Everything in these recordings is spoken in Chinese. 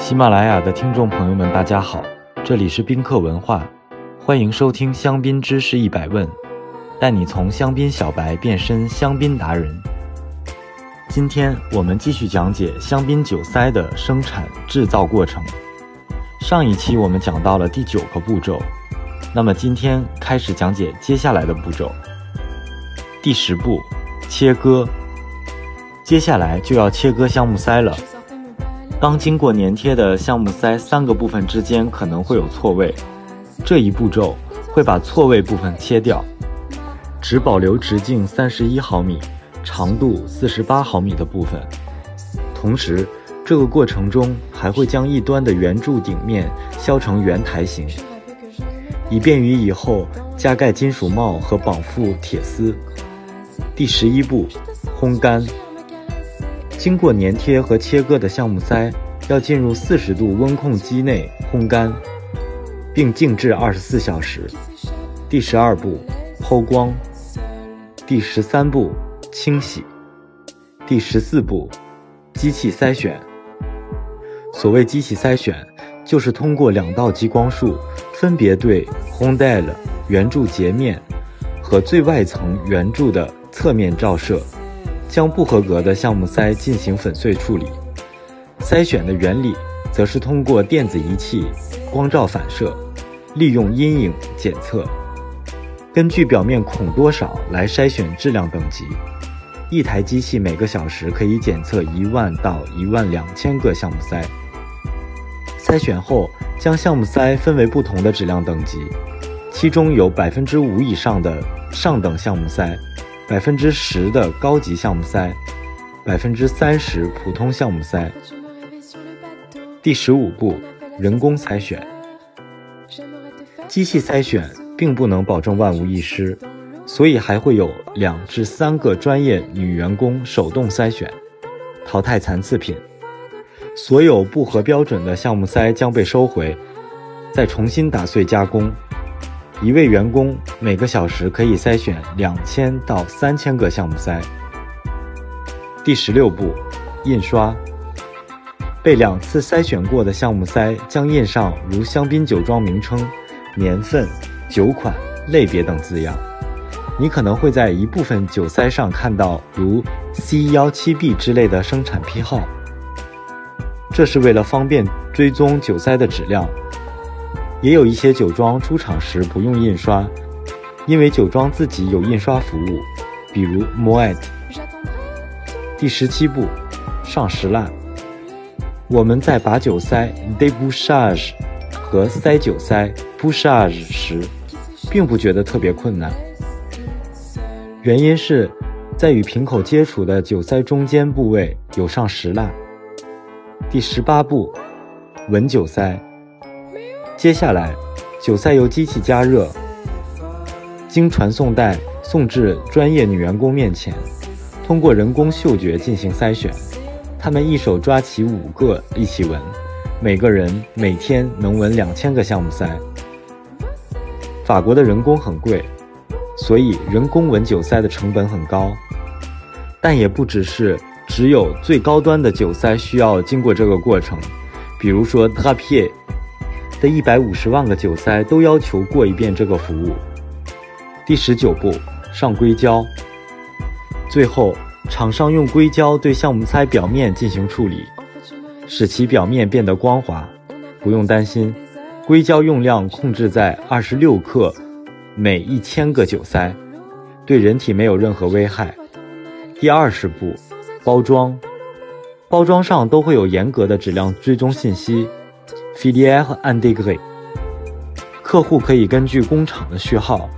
喜马拉雅的听众朋友们，大家好，这里是宾客文化，欢迎收听香槟知识一百问，带你从香槟小白变身香槟达人。今天我们继续讲解香槟酒塞的生产制造过程。上一期我们讲到了第九个步骤，那么今天开始讲解接下来的步骤。第十步，切割。接下来就要切割橡木塞了。刚经过粘贴的橡木塞三个部分之间可能会有错位，这一步骤会把错位部分切掉，只保留直径三十一毫米、长度四十八毫米的部分。同时，这个过程中还会将一端的圆柱顶面削成圆台形，以便于以后加盖金属帽和绑缚铁丝。第十一步，烘干。经过粘贴和切割的橡木塞要进入四十度温控机内烘干，并静置二十四小时。第十二步，抛光。第十三步，清洗。第十四步，机器筛选。所谓机器筛选，就是通过两道激光束，分别对烘带了圆柱截面和最外层圆柱的侧面照射。将不合格的项目塞进行粉碎处理。筛选的原理则是通过电子仪器光照反射，利用阴影检测，根据表面孔多少来筛选质量等级。一台机器每个小时可以检测一万到一万两千个项目塞。筛选后，将项目塞分为不同的质量等级，其中有百分之五以上的上等项目塞。百分之十的高级项目塞，百分之三十普通项目塞。第十五步，人工筛选。机器筛选并不能保证万无一失，所以还会有两至三个专业女员工手动筛选，淘汰残次品。所有不合标准的项目塞将被收回，再重新打碎加工。一位员工每个小时可以筛选两千到三千个项目塞。第十六步，印刷。被两次筛选过的项目塞将印上如香槟酒庄名称、年份、酒款、类别等字样。你可能会在一部分酒塞上看到如 C 幺七 B 之类的生产批号，这是为了方便追踪酒塞的质量。也有一些酒庄出厂时不用印刷，因为酒庄自己有印刷服务，比如 Moet。第十七步，上石蜡。我们在把酒塞 debouchage 和塞酒塞 bouchage 时，并不觉得特别困难，原因是，在与瓶口接触的酒塞中间部位有上石蜡。第十八步，闻酒塞。接下来，酒塞由机器加热，经传送带送至专业女员工面前，通过人工嗅觉进行筛选。他们一手抓起五个一起闻，每个人每天能闻两千个橡木塞。法国的人工很贵，所以人工闻酒塞的成本很高。但也不只是只有最高端的酒塞需要经过这个过程，比如说 tapier 的一百五十万个酒塞都要求过一遍这个服务。第十九步，上硅胶。最后，厂商用硅胶对橡木塞表面进行处理，使其表面变得光滑。不用担心，硅胶用量控制在二十六克每一千个酒塞，对人体没有任何危害。第二十步，包装。包装上都会有严格的质量追踪信息。Filière intégrée，客户可以根据工厂的序号，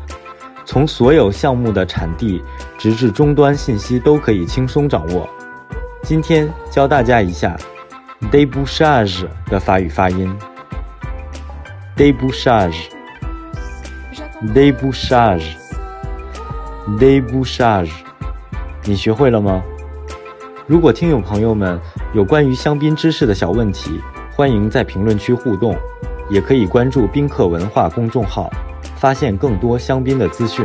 从所有项目的产地直至终端信息都可以轻松掌握。今天教大家一下 débouchage 的法语发音：débouchage，débouchage，débouchage。你学会了吗？如果听友朋友们有关于香槟知识的小问题，欢迎在评论区互动，也可以关注宾客文化公众号，发现更多香槟的资讯。